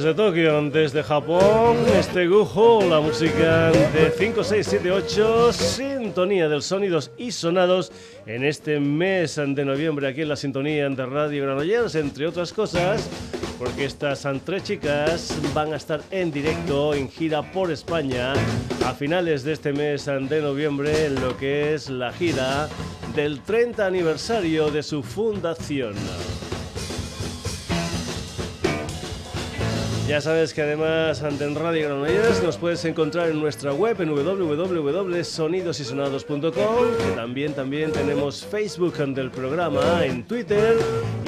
Desde Tokio, desde Japón, este Gujo, la música de 5, 6, 7, 8, sintonía de sonidos y sonados en este mes de noviembre aquí en la sintonía de Radio Granollers, entre otras cosas, porque estas tres chicas van a estar en directo en gira por España a finales de este mes de noviembre en lo que es la gira del 30 aniversario de su fundación. Ya sabes que además ante Radio Granollers nos puedes encontrar en nuestra web en www.sonidosysonados.com que también, también tenemos Facebook del programa, en Twitter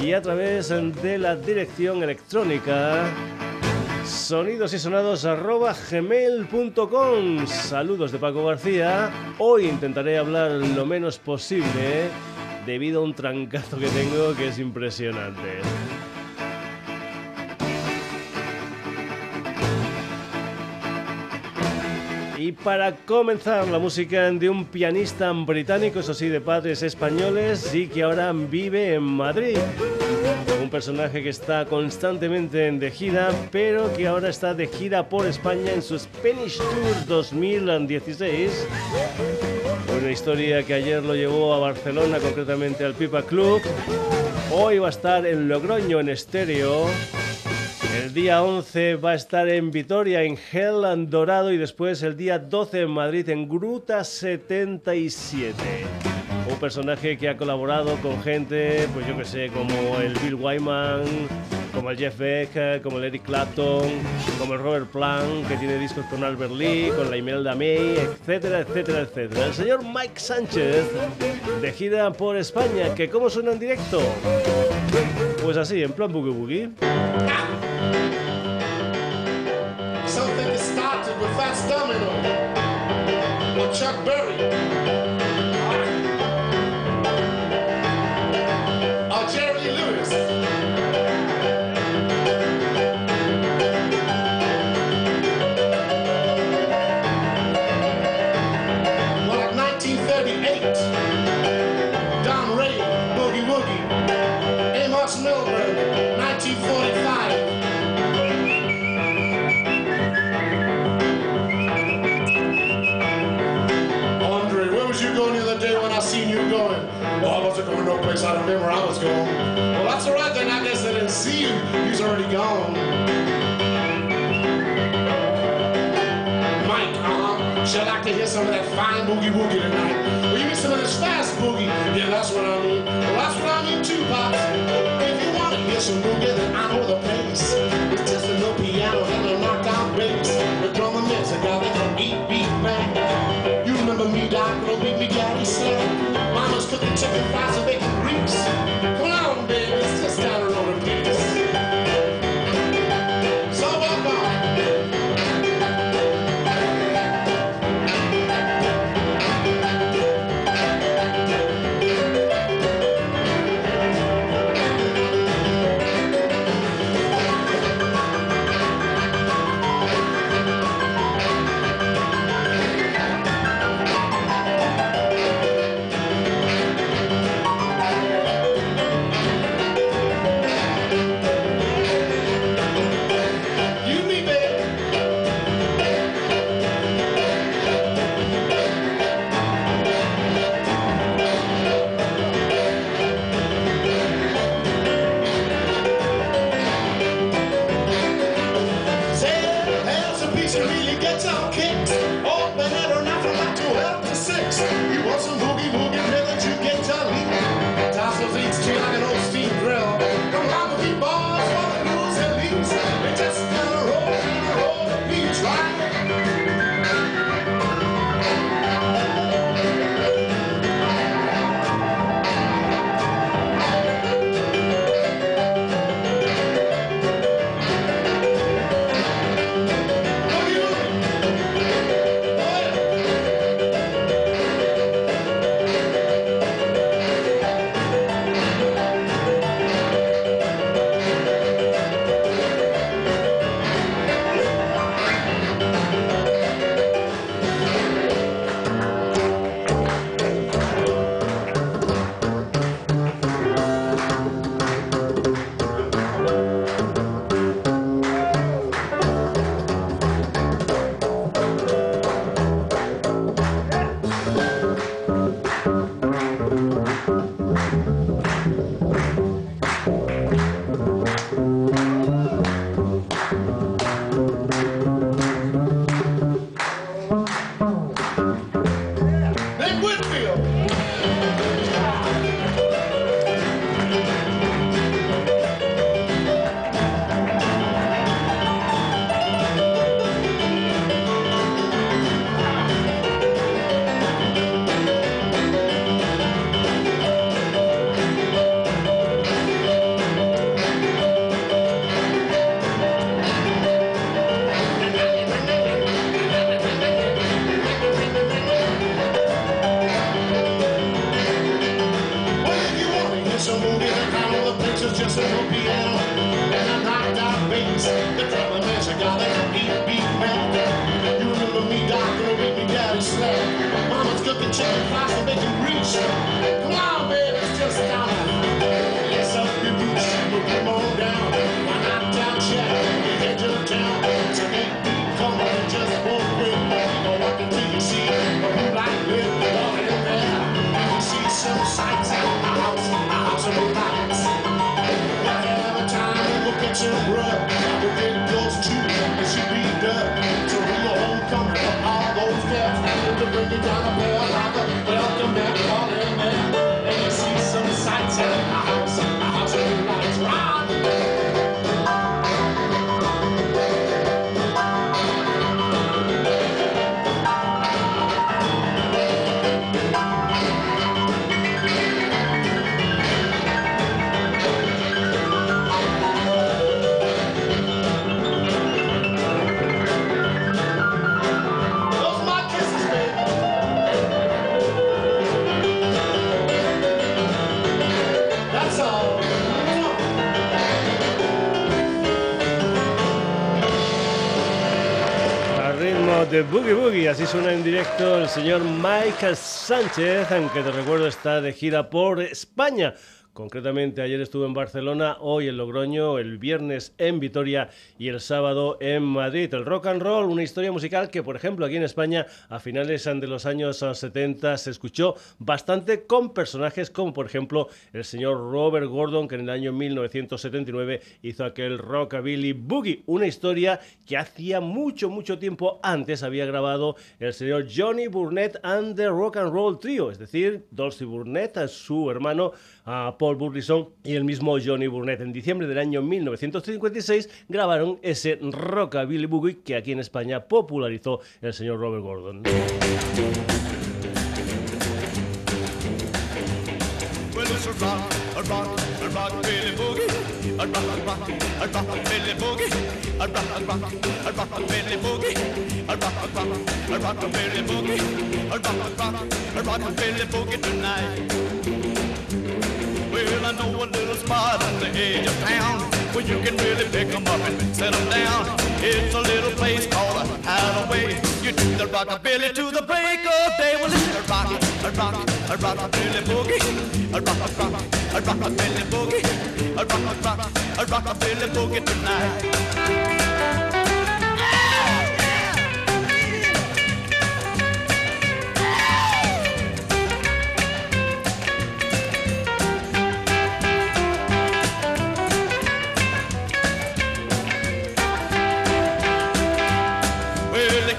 y a través de la dirección electrónica sonidosysonados.gmail.com Saludos de Paco García. Hoy intentaré hablar lo menos posible debido a un trancazo que tengo que es impresionante. Y para comenzar, la música de un pianista británico, eso sí, de padres españoles y que ahora vive en Madrid. Un personaje que está constantemente de gira, pero que ahora está de gira por España en su Spanish Tour 2016. Una historia que ayer lo llevó a Barcelona, concretamente al Pipa Club. Hoy va a estar en Logroño en estéreo el día 11 va a estar en Vitoria, en Hell Dorado y después el día 12 en Madrid, en Gruta 77. Un personaje que ha colaborado con gente, pues yo que sé, como el Bill Wyman, como el Jeff Beck, como el Eric Clapton, como el Robert Plant, que tiene discos con Albert Lee, con la Imelda May, etcétera, etcétera, etcétera. El señor Mike Sánchez, de gira por España, que cómo suena en directo. Pues así, en plan boogie boogie. Chuck Berry. Was already gone. Mike, uh-huh. Should like to hear some of that fine boogie woogie tonight. Well, you mean some of this fast boogie? Yeah, that's what I mean. Well, that's what I mean too, Pops. If you want to hear some boogie, then I know the place. It's just a little piano and a knockout bass. The drummer mix, I got it from 8 beat back. You remember me, Doc, don't beat me, Daddy Slack. Mama's cooking chicken fries and bacon Come on, baby, it's just down de Boogie Boogie. Así suena en directo el señor Michael Sánchez, aunque te recuerdo está de gira por España. Concretamente, ayer estuve en Barcelona, hoy en Logroño, el viernes en Vitoria y el sábado en Madrid. El rock and roll, una historia musical que, por ejemplo, aquí en España, a finales de los años 70, se escuchó bastante con personajes como, por ejemplo, el señor Robert Gordon, que en el año 1979 hizo aquel Rockabilly Boogie, una historia que hacía mucho, mucho tiempo antes había grabado el señor Johnny Burnett and the Rock and Roll Trio, es decir, Dulcie Burnett, su hermano, a Paul Burrison y el mismo Johnny Burnett. En diciembre del año 1956 grabaron ese Rockabilly Boogie que aquí en España popularizó el señor Robert Gordon. Edge of town where you can really pick 'em up and set 'em down. It's a little place called a Hideaway. You do the rockabilly to the break of day. Well, it's a rock, a rock, a rockabilly boogie, a rock, a rock, a rockabilly boogie, a rock, a rock, a rockabilly boogie tonight.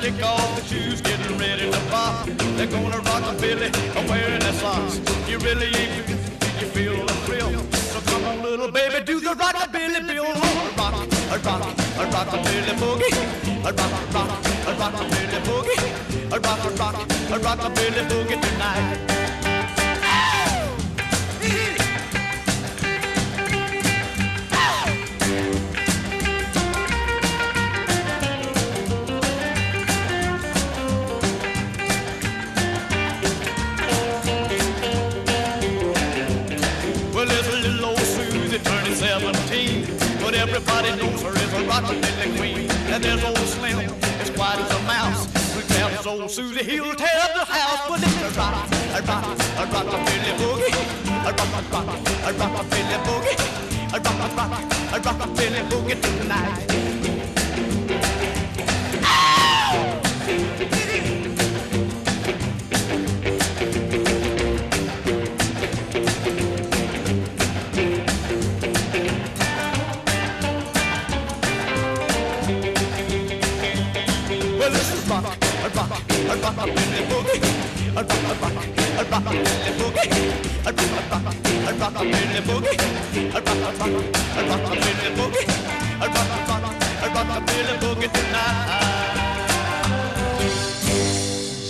Kick off the shoes, getting ready to pop. They're gonna rock a Billy, wearing their socks. You really ain't you feel the thrill. So come on, little baby, do the rockabilly bill. Rock, a rock, a rockabilly boogie. A rock, a rock, a rockabilly boogie. A rock, a rock, a rockabilly boogie tonight. Everybody knows her as a rockabilly queen. And there's old Slim, as quiet as a mouse. We tells old Susie, he'll tear the house. But it's a rock, a rock, a rockabilly boogie. A rock, a rock, a rockabilly boogie. A rock, a rock, a rockabilly boogie tonight. I'll rock a boogie tonight.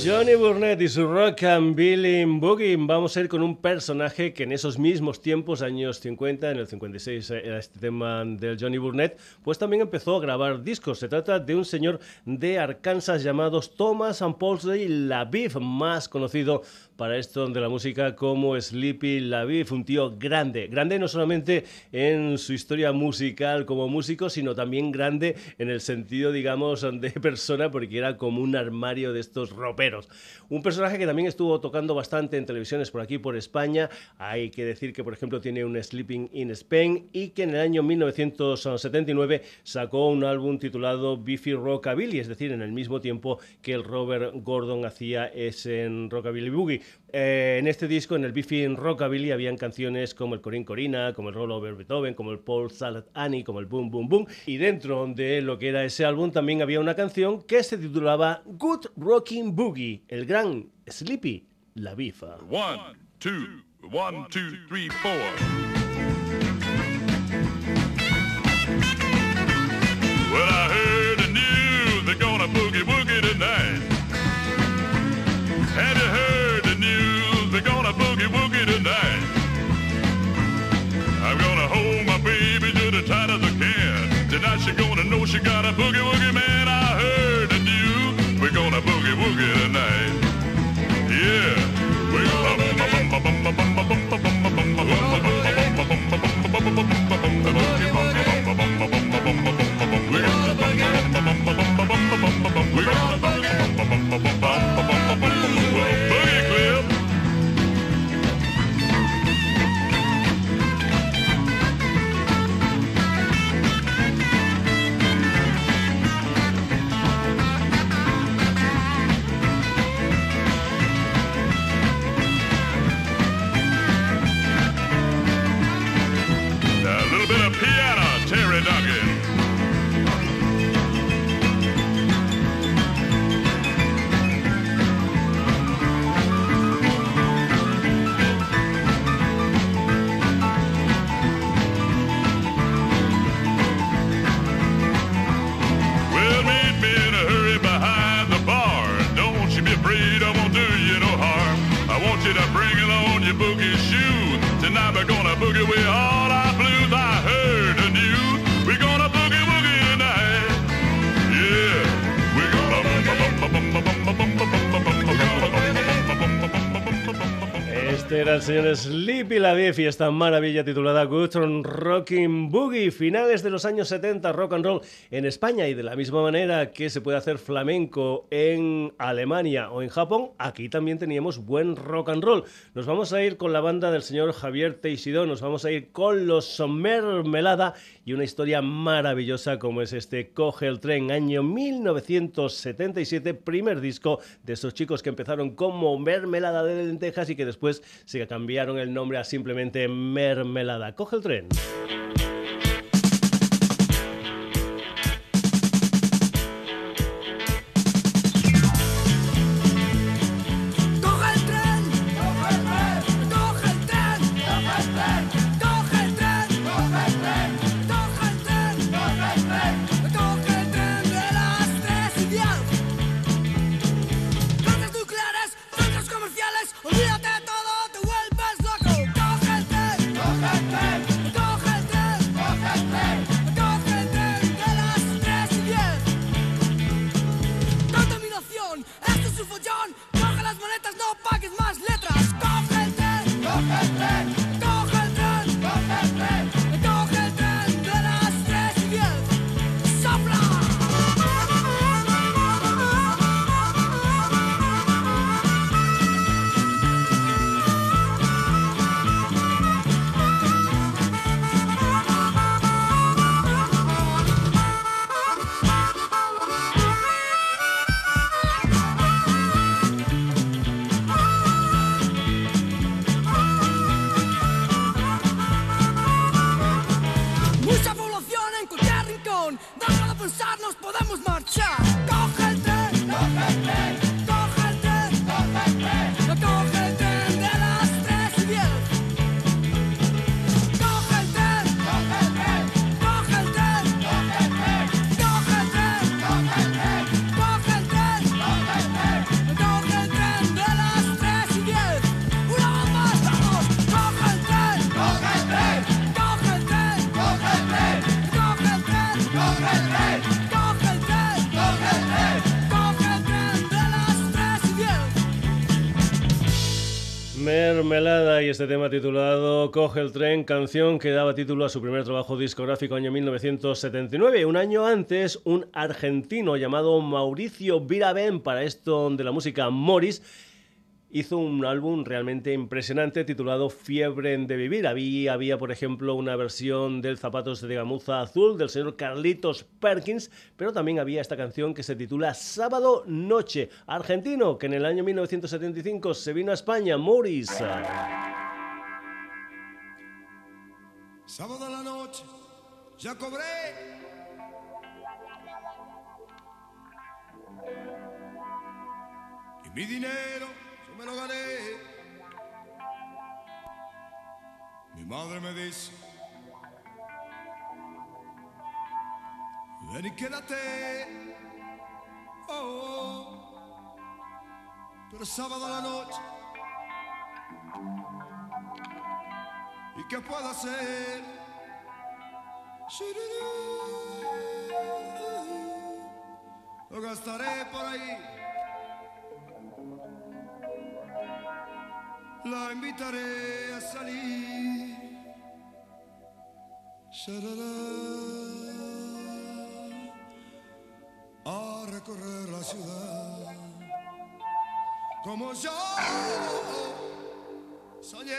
Johnny Burnett y su rock and Billy Boogie. Vamos a ir con un personaje que en esos mismos tiempos, años 50, en el 56 era este tema del Johnny Burnett, pues también empezó a grabar discos. Se trata de un señor de Arkansas llamado Thomas and Paulsley Laviv, más conocido para esto de la música como Sleepy LaViv, un tío grande, grande no solamente en su historia musical como músico, sino también grande en el sentido, digamos, de persona, porque era como un armario de estos roperos. Un personaje que también estuvo tocando bastante en televisiones por aquí, por España. Hay que decir que, por ejemplo, tiene un Sleeping in Spain y que en el año 1979 sacó un álbum titulado Biffy Rockabilly, es decir, en el mismo tiempo que el Robert Gordon hacía ese en Rockabilly Boogie. Eh, en este disco, en el Biffy Rockabilly, habían canciones como el Corín Corina, como el Roll Over Beethoven, como el Paul Salad Annie, como el Boom Boom Boom. Y dentro de lo que era ese álbum también había una canción que se titulaba Good Rocking Boogie, el gran Sleepy La Bifa. One, two, one, two, three, four. Tonight she gonna know she got a boogie woogie man. I heard the news we're gonna boogie woogie tonight. Yeah, we're Boogie Biff y esta maravilla titulada Good Rocking Boogie, finales de los años 70, rock and roll en España y de la misma manera que se puede hacer flamenco en Alemania o en Japón, aquí también teníamos buen rock and roll. Nos vamos a ir con la banda del señor Javier Teixidó, nos vamos a ir con los Mermelada y una historia maravillosa como es este Coge el tren, año 1977, primer disco de estos chicos que empezaron como Mermelada de lentejas y que después se cambiaron el nombre a simplemente Mermelada. Coge el tren. Y este tema titulado Coge el tren, canción que daba título a su primer trabajo discográfico año 1979. Un año antes, un argentino llamado Mauricio Viraben, para esto de la música Morris, hizo un álbum realmente impresionante titulado Fiebre de Vivir. Había, había, por ejemplo, una versión del Zapatos de Gamuza Azul del señor Carlitos Perkins, pero también había esta canción que se titula Sábado Noche, argentino, que en el año 1975 se vino a España, Morris. Sábado a la noche, ya cobré. Y mi dinero me lo gané. Mi madre me dice, ven y quédate. Oh, pero sábado a la noche. ¿Y qué puedo hacer? Lo gastaré por ahí. La invitaré a salir. A recorrer la ciudad. Como yo soñé.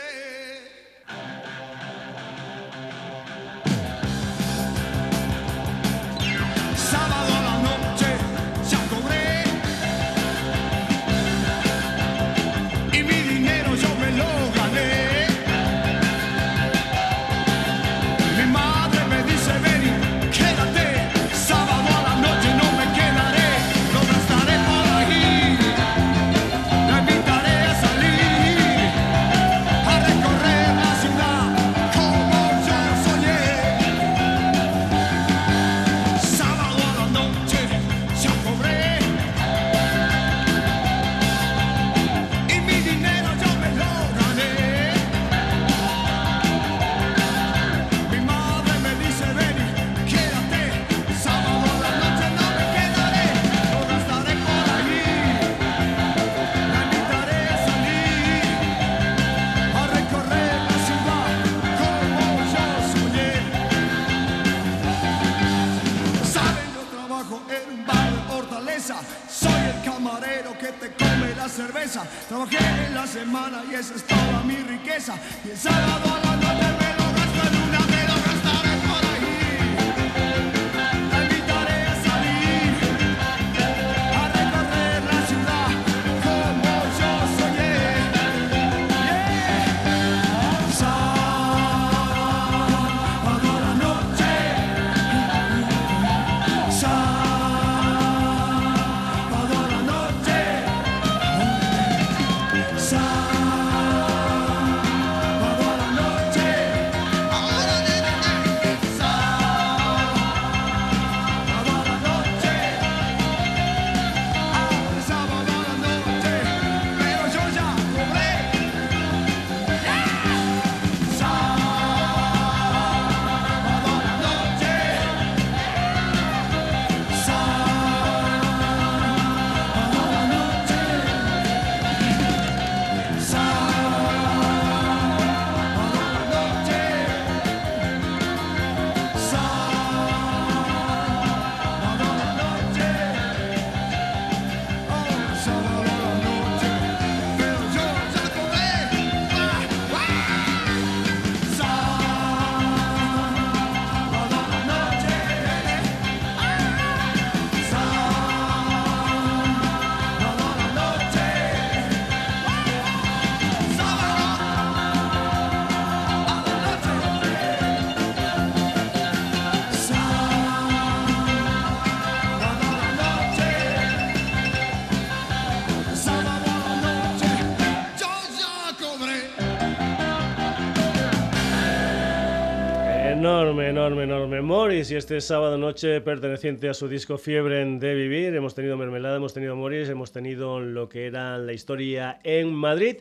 Enorme, enorme. Morris y este sábado noche perteneciente a su disco Fiebre de Vivir. Hemos tenido Mermelada, hemos tenido Morris, hemos tenido lo que era la historia en Madrid.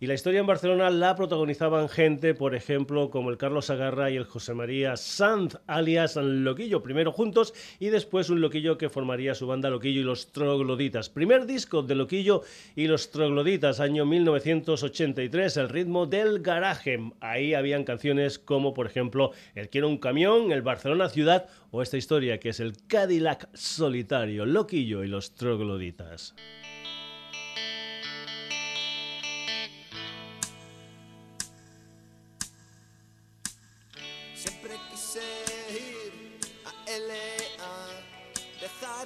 Y la historia en Barcelona la protagonizaban gente, por ejemplo, como el Carlos Agarra y el José María Sanz, alias Loquillo, primero juntos y después un Loquillo que formaría su banda Loquillo y los Trogloditas. Primer disco de Loquillo y los Trogloditas, año 1983, el ritmo del garaje. Ahí habían canciones como, por ejemplo, El Quiero un camión, El Barcelona Ciudad o esta historia que es el Cadillac Solitario, Loquillo y los Trogloditas.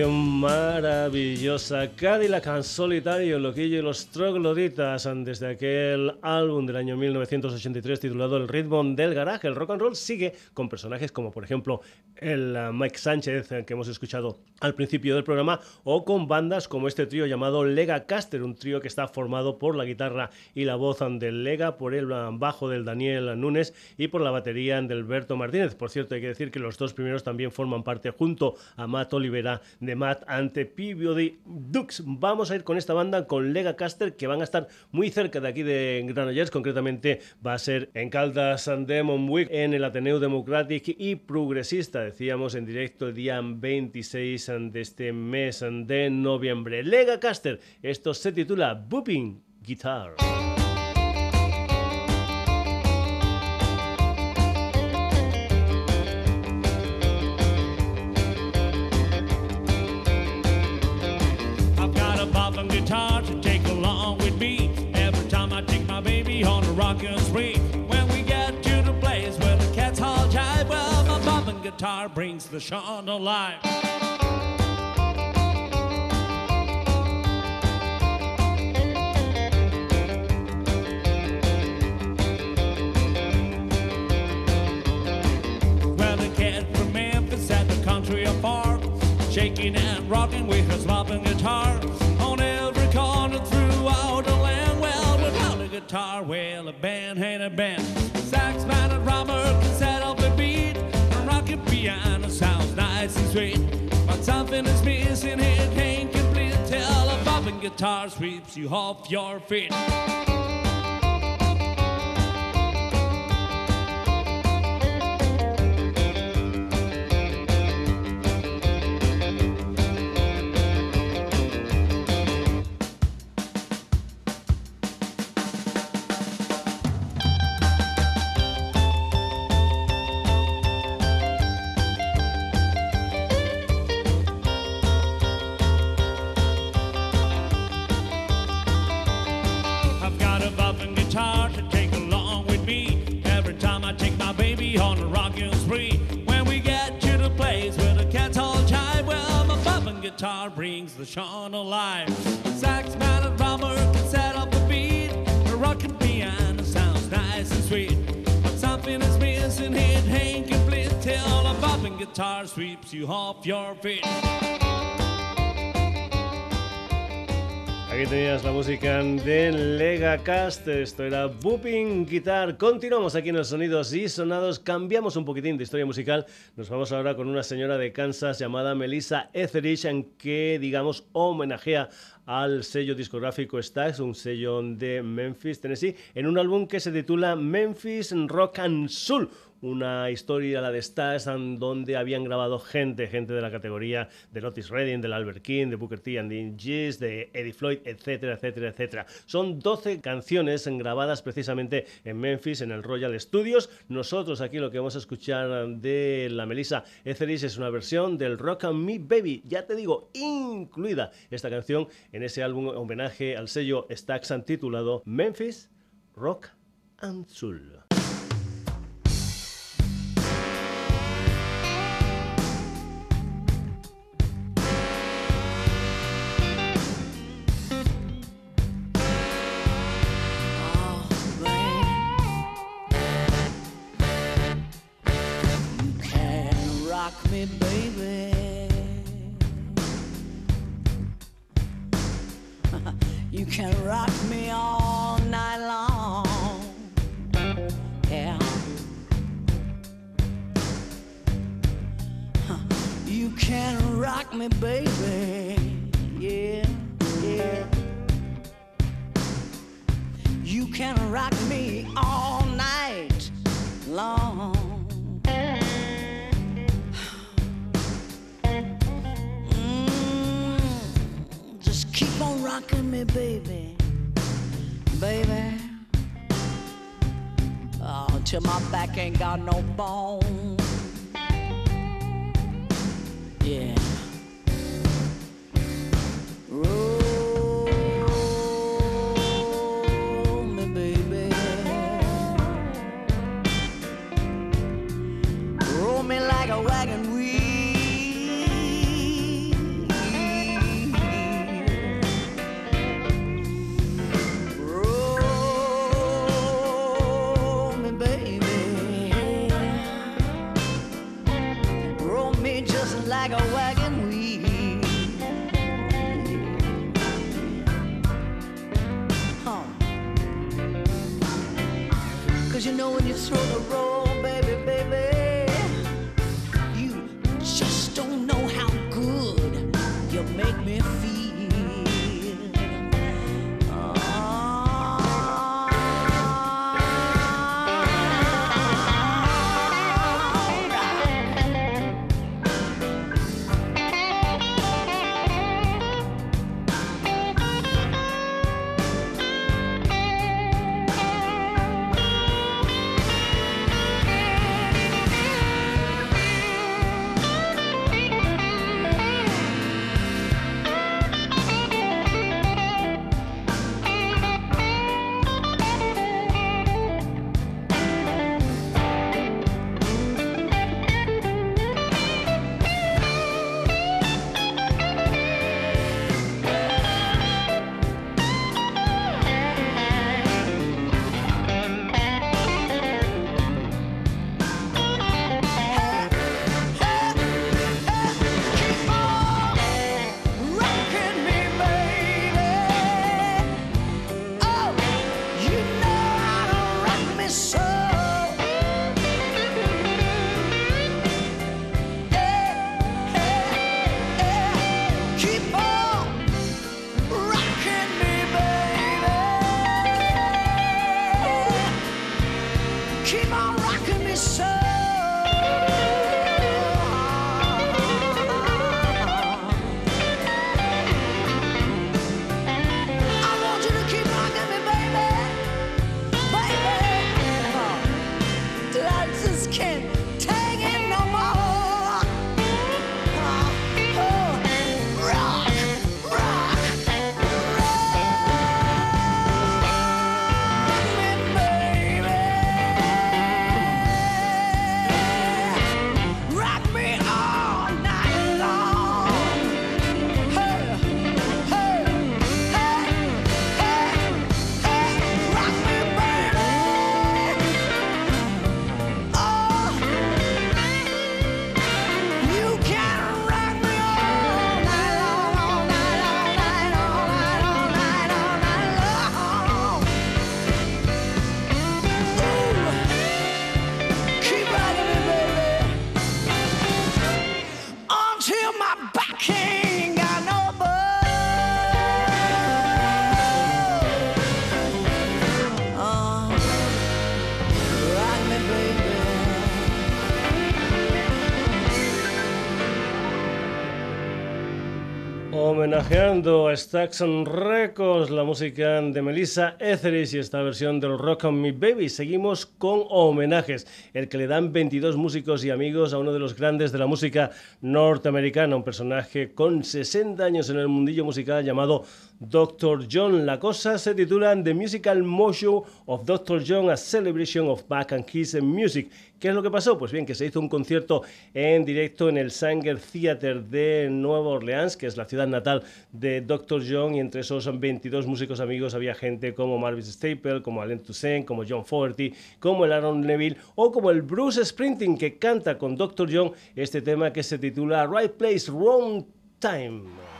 Canción maravillosa, Cadillac en solitario, Loquillo y los Trogloditas, desde aquel álbum del año 1983 titulado El ritmo del garaje. El rock and roll sigue con personajes como, por ejemplo, el uh, Mike Sánchez, eh, que hemos escuchado al principio del programa, o con bandas como este trío llamado Lega Caster, un trío que está formado por la guitarra y la voz del Lega, por el bajo del Daniel Núñez y por la batería del Berto Martínez. Por cierto, hay que decir que los dos primeros también forman parte junto a Matt Olivera de Matt ante Peabody Dux. Vamos a ir con esta banda, con Lega Caster, que van a estar muy cerca de aquí de Granollers. Concretamente va a ser en Caldas Demon Week, en el Ateneo Democratic y Progresista. Decíamos en directo el día 26 de este mes de noviembre. Lega Caster, esto se titula Booping Guitar. Memphis at the country farm, shaking and rocking with his mopping guitar on every corner throughout the land. Well, without a guitar, well, a band ain't a band. Sax man and drummer sweet. But something is missing here, can't complete till a bopping guitar sweeps you off your feet. The show alive. Sax man and drummer can set up the beat. The rocking piano sounds nice and sweet. But something is missing, it ain't complete till a bopping guitar sweeps you off your feet. Tenías la música de Legacast, esto era Booping Guitar. Continuamos aquí en los sonidos y sonados, cambiamos un poquitín de historia musical. Nos vamos ahora con una señora de Kansas llamada Melissa Etheridge, en que, digamos, homenajea al sello discográfico Stax, un sello de Memphis, Tennessee, en un álbum que se titula Memphis Rock and Soul una historia, la de Stax, en donde habían grabado gente, gente de la categoría de Otis Redding, del Albert King, de Booker T and the G's, de Eddie Floyd, etcétera, etcétera, etcétera. Son 12 canciones grabadas precisamente en Memphis, en el Royal Studios. Nosotros aquí lo que vamos a escuchar de la Melissa Etheridge es una versión del Rock and Me Baby, ya te digo, incluida esta canción en ese álbum homenaje al sello Stax titulado Memphis Rock and Soul. Got no bone. A Staxon Records, la música de Melissa Etheridge y esta versión del Rock on Me Baby. Seguimos con homenajes, el que le dan 22 músicos y amigos a uno de los grandes de la música norteamericana, un personaje con 60 años en el mundillo musical llamado Dr. John. La cosa se titula The Musical Motion of Dr. John, a Celebration of Back and His Music. ¿Qué es lo que pasó? Pues bien, que se hizo un concierto en directo en el Sanger Theater de Nueva Orleans, que es la ciudad natal de Dr. John, y entre esos 22 músicos amigos había gente como Marvis Staple, como Alain Toussaint, como John Fogerty, como el Aaron Neville o como el Bruce Sprinting, que canta con Dr. John este tema que se titula Right Place, Wrong Time.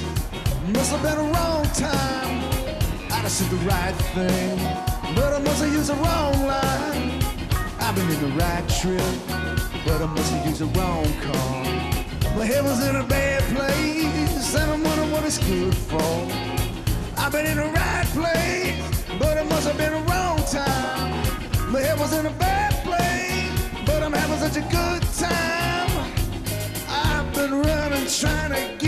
Must have been a wrong time. I'd have said the right thing, but I must have used the wrong line. I've been in the right trip, but I must have used the wrong car. My head was in a bad place, and I'm wondering what it's good for. I've been in the right place, but it must have been a wrong time. My head was in a bad place, but I'm having such a good time. I've been running, trying to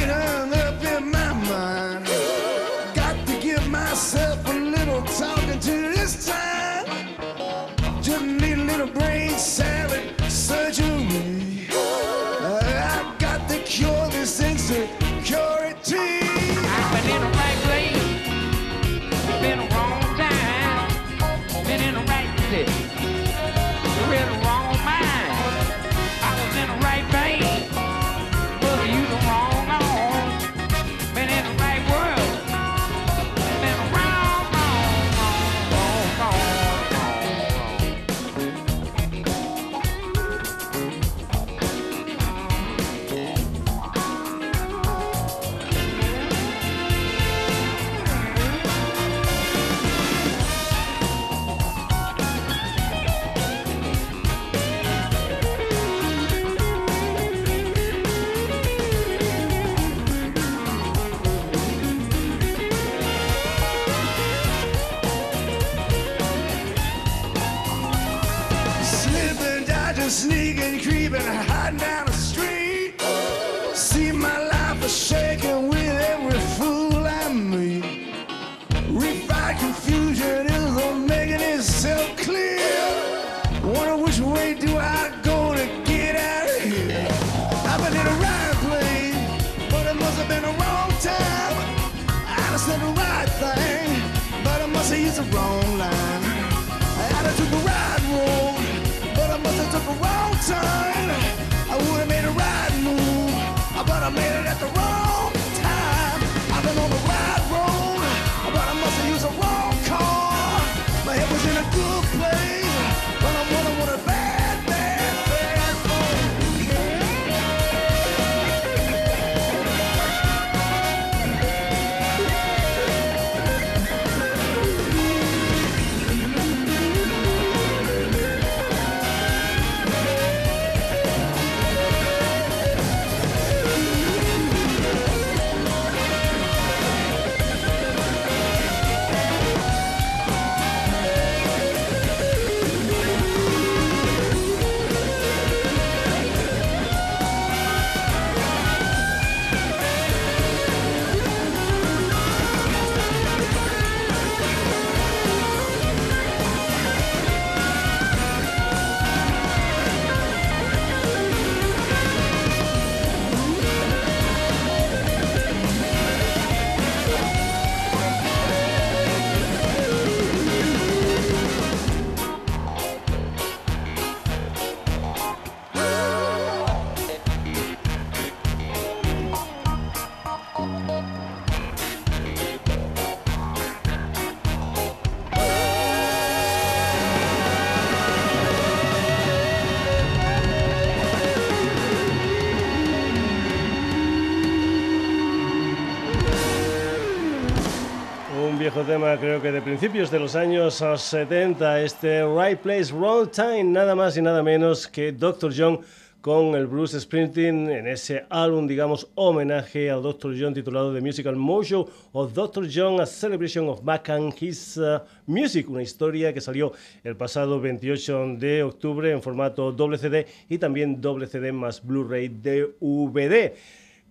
viejo tema, creo que de principios de los años 70, este Right Place, Wrong Time, nada más y nada menos que Dr. John con el Bruce Springsteen en ese álbum, digamos, homenaje al Dr. John titulado The Musical Mojo of Dr. John, A Celebration of Back and His uh, Music, una historia que salió el pasado 28 de octubre en formato doble CD y también doble CD más Blu-ray DVD.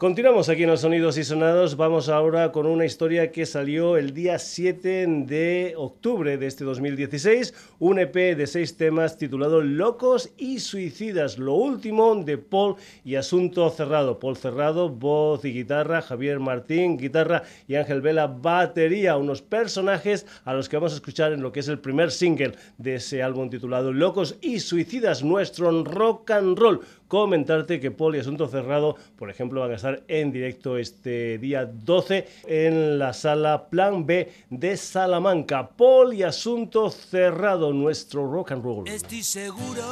Continuamos aquí en los Sonidos y Sonados. Vamos ahora con una historia que salió el día 7 de octubre de este 2016. Un EP de seis temas titulado Locos y Suicidas. Lo último de Paul y Asunto Cerrado. Paul Cerrado, voz y guitarra. Javier Martín, guitarra. Y Ángel Vela, batería. Unos personajes a los que vamos a escuchar en lo que es el primer single de ese álbum titulado Locos y Suicidas. Nuestro rock and roll comentarte que y Asunto Cerrado, por ejemplo, van a estar en directo este día 12 en la sala Plan B de Salamanca. Y Asunto Cerrado, nuestro rock and roll. Estoy seguro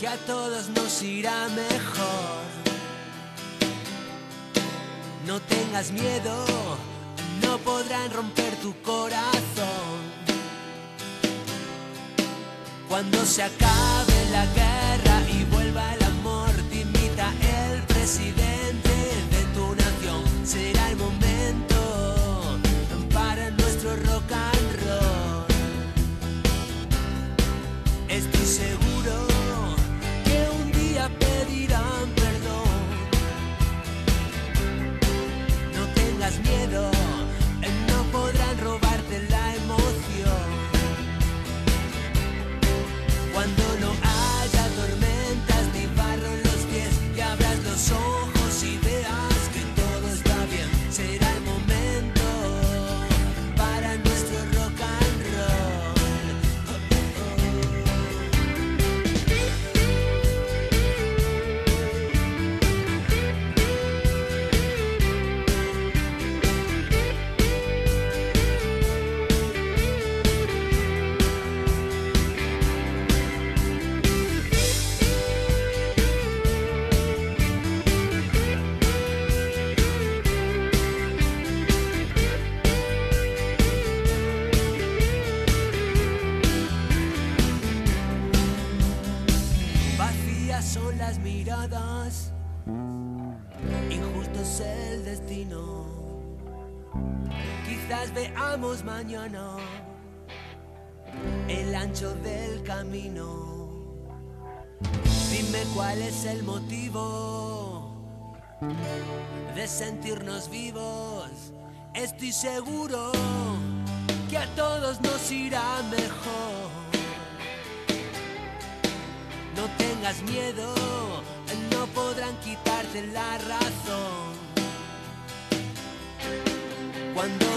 que a todos nos irá mejor. No tengas miedo, no podrán romper tu corazón. Cuando se acabe la guerra y presidente mañana el ancho del camino. Dime cuál es el motivo de sentirnos vivos. Estoy seguro que a todos nos irá mejor. No tengas miedo, no podrán quitarte la razón. Cuando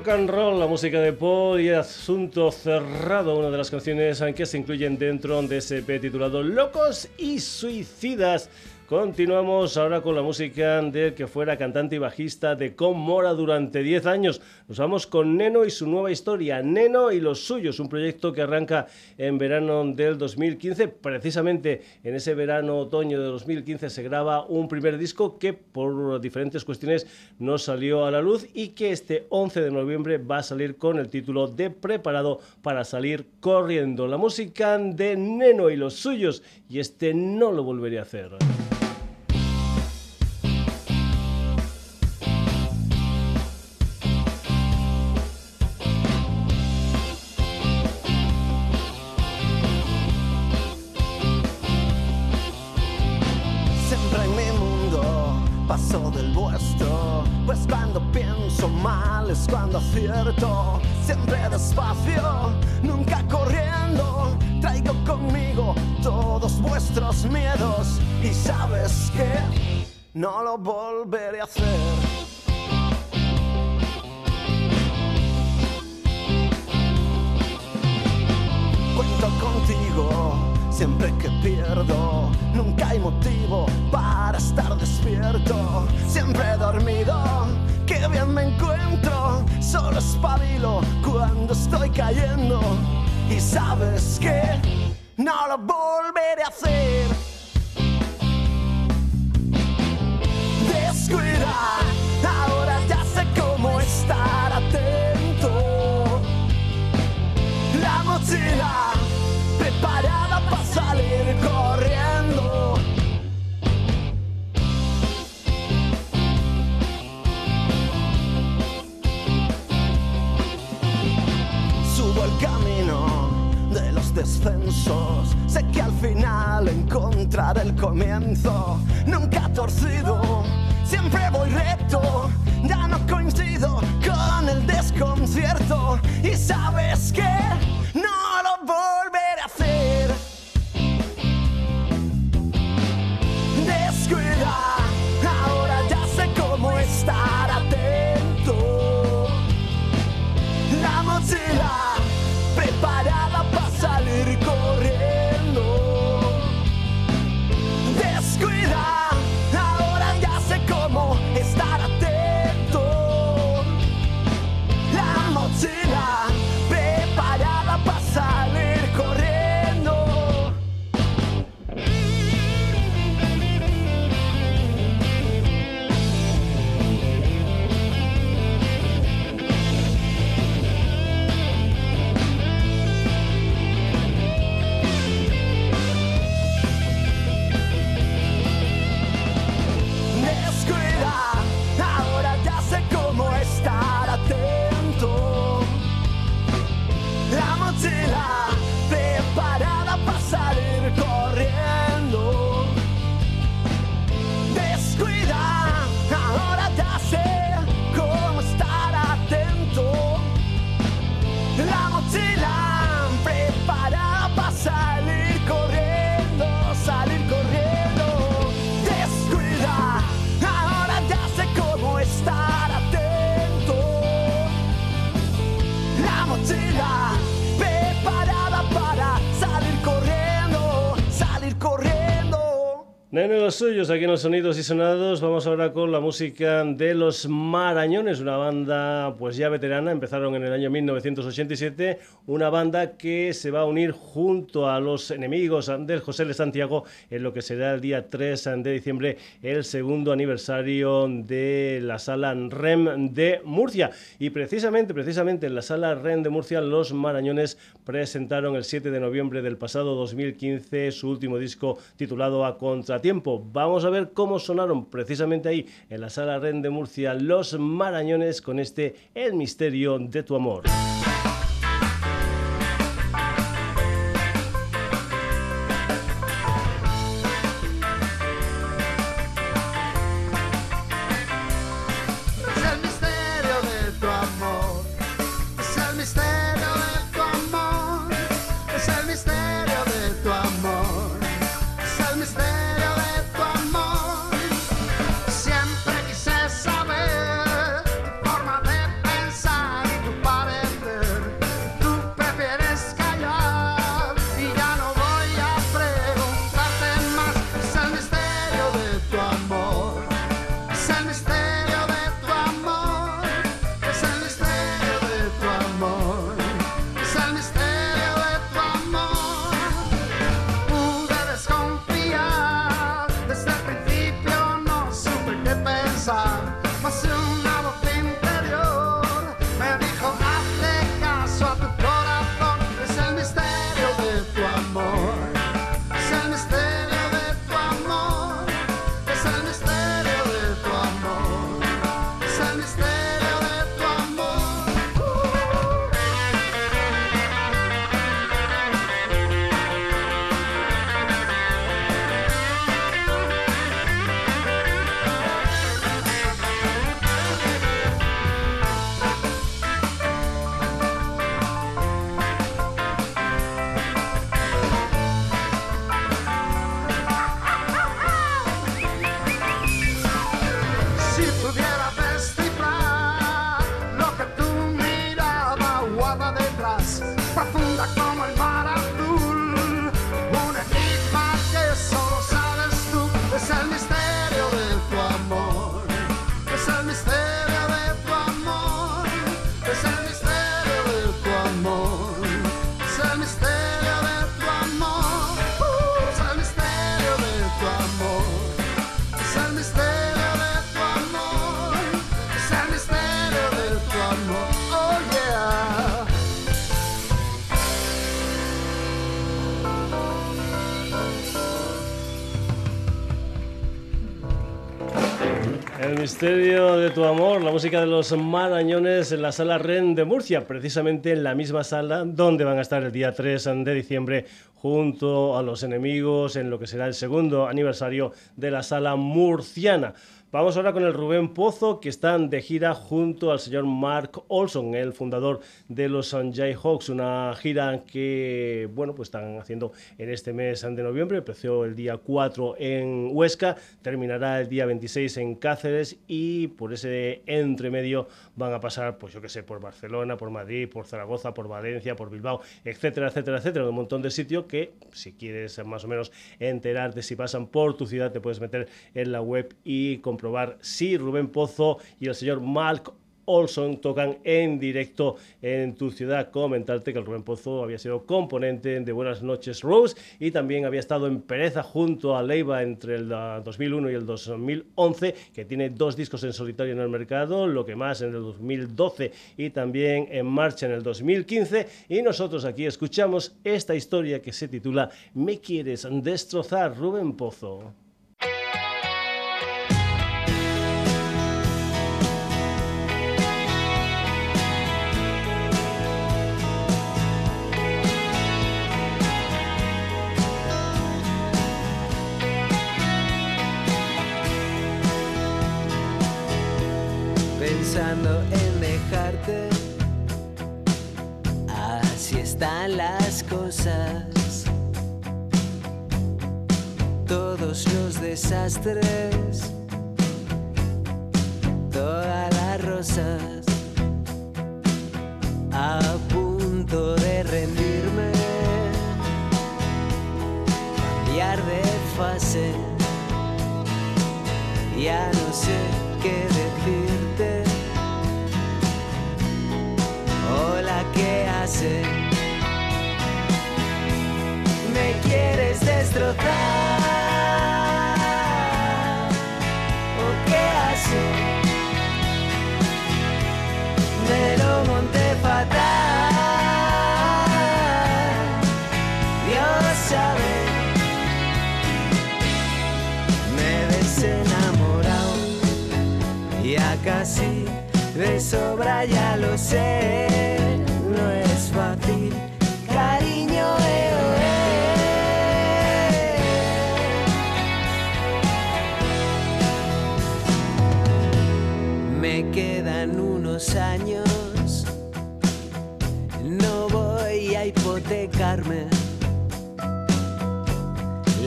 rock and roll, la música de Paul y Asunto Cerrado, una de las canciones que se incluyen dentro de ese EP titulado Locos y Suicidas. Continuamos ahora con la música del que fuera cantante y bajista de Com Mora durante 10 años. Nos vamos con Neno y su nueva historia, Neno y los suyos, un proyecto que arranca en verano del 2015. Precisamente en ese verano-otoño de 2015 se graba un primer disco que por diferentes cuestiones no salió a la luz y que este 11 de noviembre va a salir con el título de Preparado para salir corriendo. La música de Neno y los suyos y este no lo volveré a hacer. Paso del vuestro, pues cuando pienso mal es cuando acierto. Siempre despacio, nunca corriendo. Traigo conmigo todos vuestros miedos y sabes que no lo volveré a hacer. Cuento contigo siempre que pierdo. Nunca hay motivo para estar despierto. Siempre he dormido, qué bien me encuentro. Solo espabilo cuando estoy cayendo. Y sabes que no lo volveré a hacer. Descuida, ahora ya sé cómo estar descensos. Sé que al final encontraré el comienzo. Nunca torcido, siempre voy recto. Ya no coincido con el desconcierto. Y sabes que no aquí en los sonidos y sonados. Vamos ahora con la música de Los Marañones, una banda pues ya veterana, empezaron en el año 1987, una banda que se va a unir junto a los enemigos del José de Santiago en lo que será el día 3 de diciembre, el segundo aniversario de la sala REM de Murcia. Y precisamente, precisamente en la sala REM de Murcia, los Marañones presentaron el 7 de noviembre del pasado 2015 su último disco titulado A Contratiempo. Vamos a ver cómo sonaron precisamente ahí en la sala REN de Murcia los Marañones con este El misterio de tu amor. Misterio de tu amor, la música de los marañones en la sala REN de Murcia, precisamente en la misma sala donde van a estar el día 3 de diciembre junto a los enemigos en lo que será el segundo aniversario de la sala murciana. Vamos ahora con el Rubén Pozo, que están de gira junto al señor Mark Olson, el fundador de los Jayhawks, una gira que, bueno, pues están haciendo en este mes de noviembre, empezó el día 4 en Huesca, terminará el día 26 en Cáceres y por ese entremedio van a pasar, pues yo que sé, por Barcelona, por Madrid, por Zaragoza, por Valencia, por Bilbao, etcétera, etcétera, etcétera, un montón de sitios que si quieres más o menos enterarte si pasan por tu ciudad, te puedes meter en la web y comprobar si Rubén Pozo y el señor Mark Olson tocan en directo en tu ciudad. Comentarte que el Rubén Pozo había sido componente de Buenas noches Rose y también había estado en Pereza junto a Leiva entre el ah, 2001 y el 2011, que tiene dos discos en solitario en el mercado, lo que más en el 2012 y también en marcha en el 2015. Y nosotros aquí escuchamos esta historia que se titula Me quieres destrozar, Rubén Pozo. Todos los desastres, todas las rosas, a punto de rendirme, cambiar de fase. Ya no sé qué decirte. Hola, ¿qué hace? Me quieres destrozar. Me lo monté fatal. Dios sabe. Me ves enamorado, ya casi de sobra ya lo sé,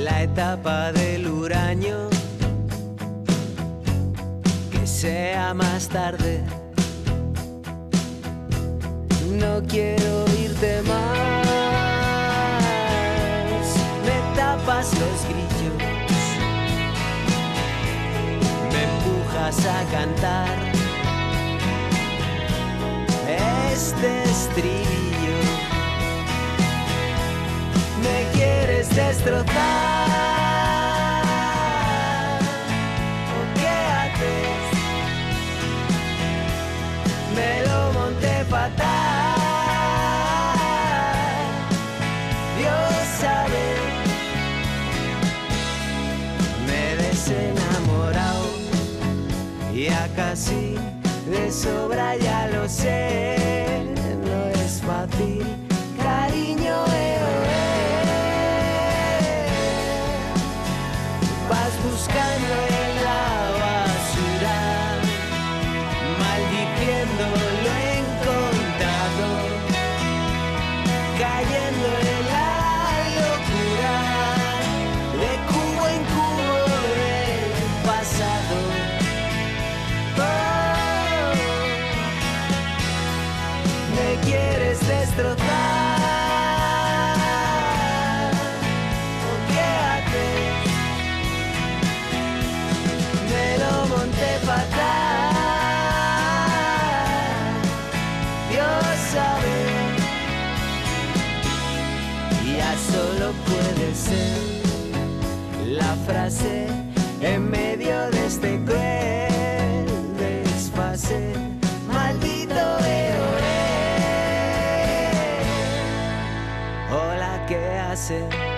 la etapa del huraño que sea más tarde. No quiero irte más, me tapas los grillos, me empujas a cantar destrozar. ¿O qué haces? Me lo monté fatal. Dios sabe. Me ves enamorado. Ya casi de sobra ya lo sé. ¿Qué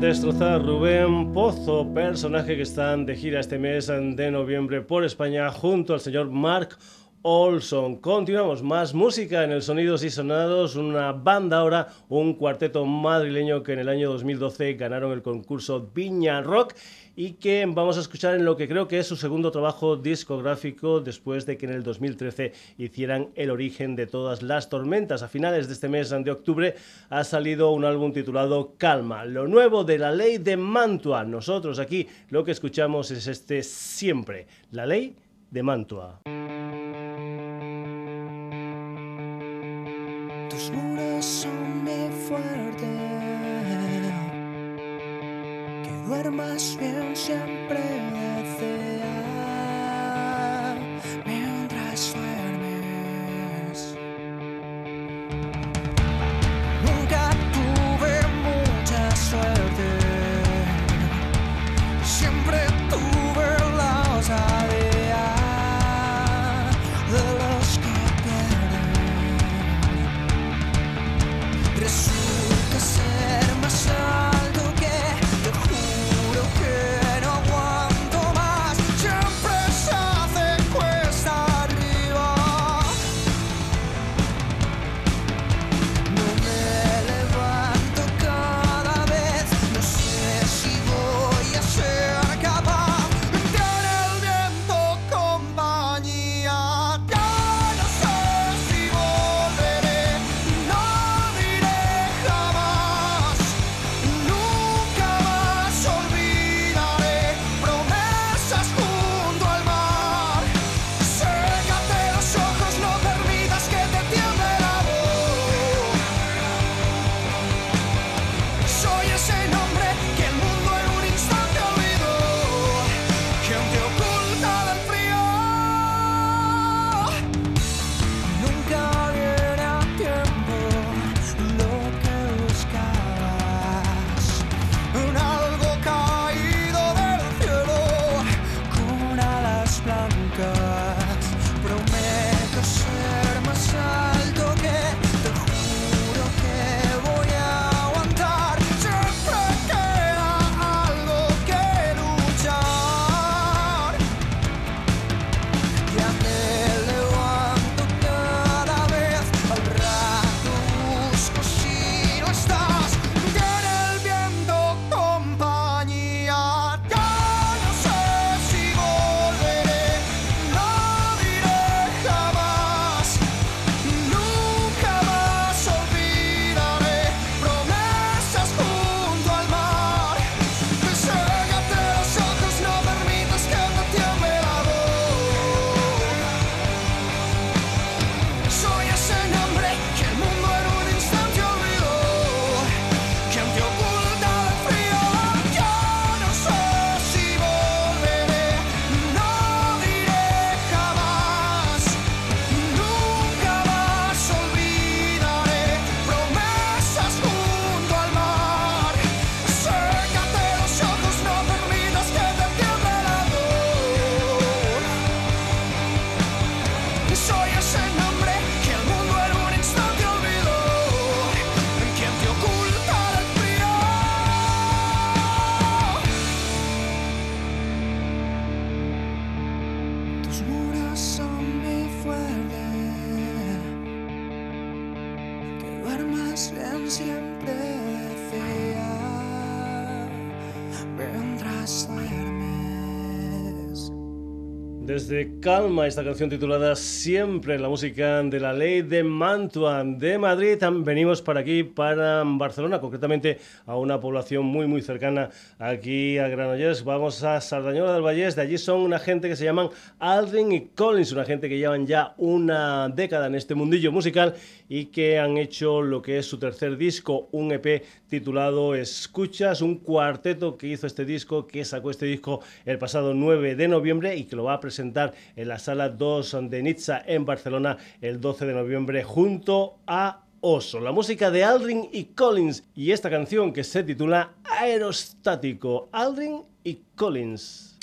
destrozar Rubén Pozo, personaje que está de gira este mes de noviembre por España junto al señor Mark Olson. Continuamos, más música en el Sonidos y Sonados, una banda ahora, un cuarteto madrileño que en el año 2012 ganaron el concurso Viña Rock y que vamos a escuchar en lo que creo que es su segundo trabajo discográfico después de que en el 2013 hicieran El origen de todas las tormentas. A finales de este mes de octubre ha salido un álbum titulado Calma, lo nuevo de la ley de Mantua. Nosotros aquí lo que escuchamos es este siempre, la ley de Mantua. Tus muros son muy fuertes. Duermas bien siempre Desde Calma, esta canción titulada Siempre, la música de la ley de Mantua de Madrid. Venimos para aquí, para Barcelona, concretamente a una población muy, muy cercana aquí a Granollers. Vamos a Sardañola del Vallés. De allí son una gente que se llaman Aldrin y Collins, una gente que llevan ya una década en este mundillo musical y que han hecho lo que es su tercer disco, un EP titulado Escuchas, un cuarteto que hizo este disco, que sacó este disco el pasado 9 de noviembre y que lo va a presentar en la sala 2 de Nizza en Barcelona el 12 de noviembre junto a Oso, la música de Aldrin y Collins y esta canción que se titula Aerostático, Aldrin y Collins.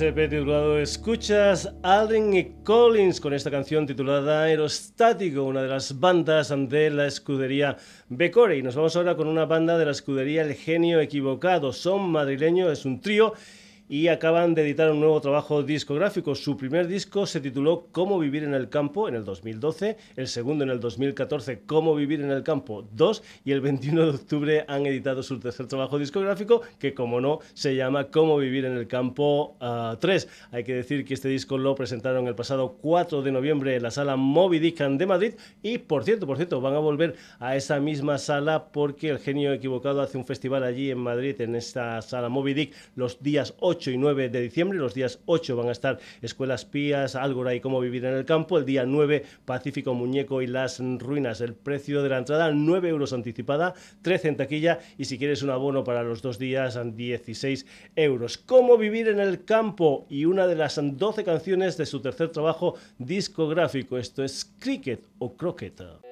EP titulado Escuchas Aldrin y Collins con esta canción titulada Aerostático, una de las bandas de la escudería Becore. Y nos vamos ahora con una banda de la escudería El Genio Equivocado. Son madrileños, es un trío y acaban de editar un nuevo trabajo discográfico. Su primer disco se tituló Cómo vivir en el campo en el 2012, el segundo en el 2014 Cómo vivir en el campo 2 y el 21 de octubre han editado su tercer trabajo discográfico que como no se llama Cómo vivir en el campo 3. Hay que decir que este disco lo presentaron el pasado 4 de noviembre en la sala Moby Dick de Madrid y por cierto, por cierto, van a volver a esa misma sala porque el genio equivocado hace un festival allí en Madrid en esta sala Moby Dick los días 8 y 9 de diciembre. Los días 8 van a estar Escuelas Pías, Álgora y Cómo Vivir en el Campo. El día 9, Pacífico Muñeco y las Ruinas. El precio de la entrada, 9 euros anticipada, 13 en taquilla y si quieres un abono para los dos días, 16 euros. Cómo Vivir en el Campo y una de las 12 canciones de su tercer trabajo discográfico. Esto es Cricket o Croquet.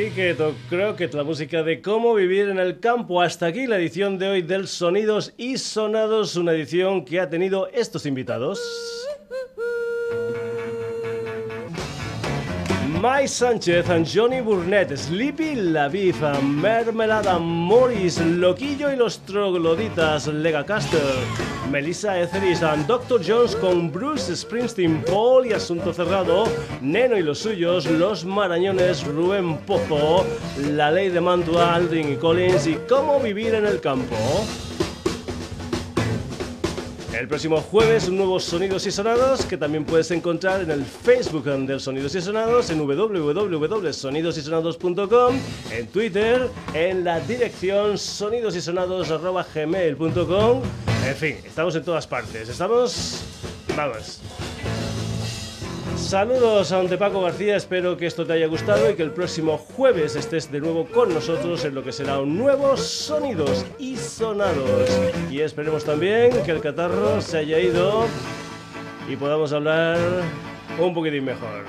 Cricket o Croquet, la música de cómo vivir en el campo. Hasta aquí la edición de hoy del Sonidos y Sonados, una edición que ha tenido estos invitados. Mike Sánchez, Johnny Burnett, Sleepy Laviv, Mermelada Morris, Loquillo y los Trogloditas, Lega Caster, Melissa Etheridge, Dr. Jones con Bruce Springsteen, Paul y Asunto Cerrado, Neno y los suyos, Los Marañones, Rubén Pozo, La Ley de Mantua, Aldrin y Collins y Cómo Vivir en el Campo. El próximo jueves, nuevos sonidos y sonados que también puedes encontrar en el Facebook del Sonidos y Sonados, en www.sonidosysonados.com, en Twitter, en la dirección sonidosysonados.gmail.com. En fin, estamos en todas partes. Estamos. Vamos. Saludos ante Paco García, espero que esto te haya gustado y que el próximo jueves estés de nuevo con nosotros en lo que será un nuevo Sonidos y Sonados. Y esperemos también que el catarro se haya ido y podamos hablar un poquitín mejor.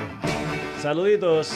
Saluditos.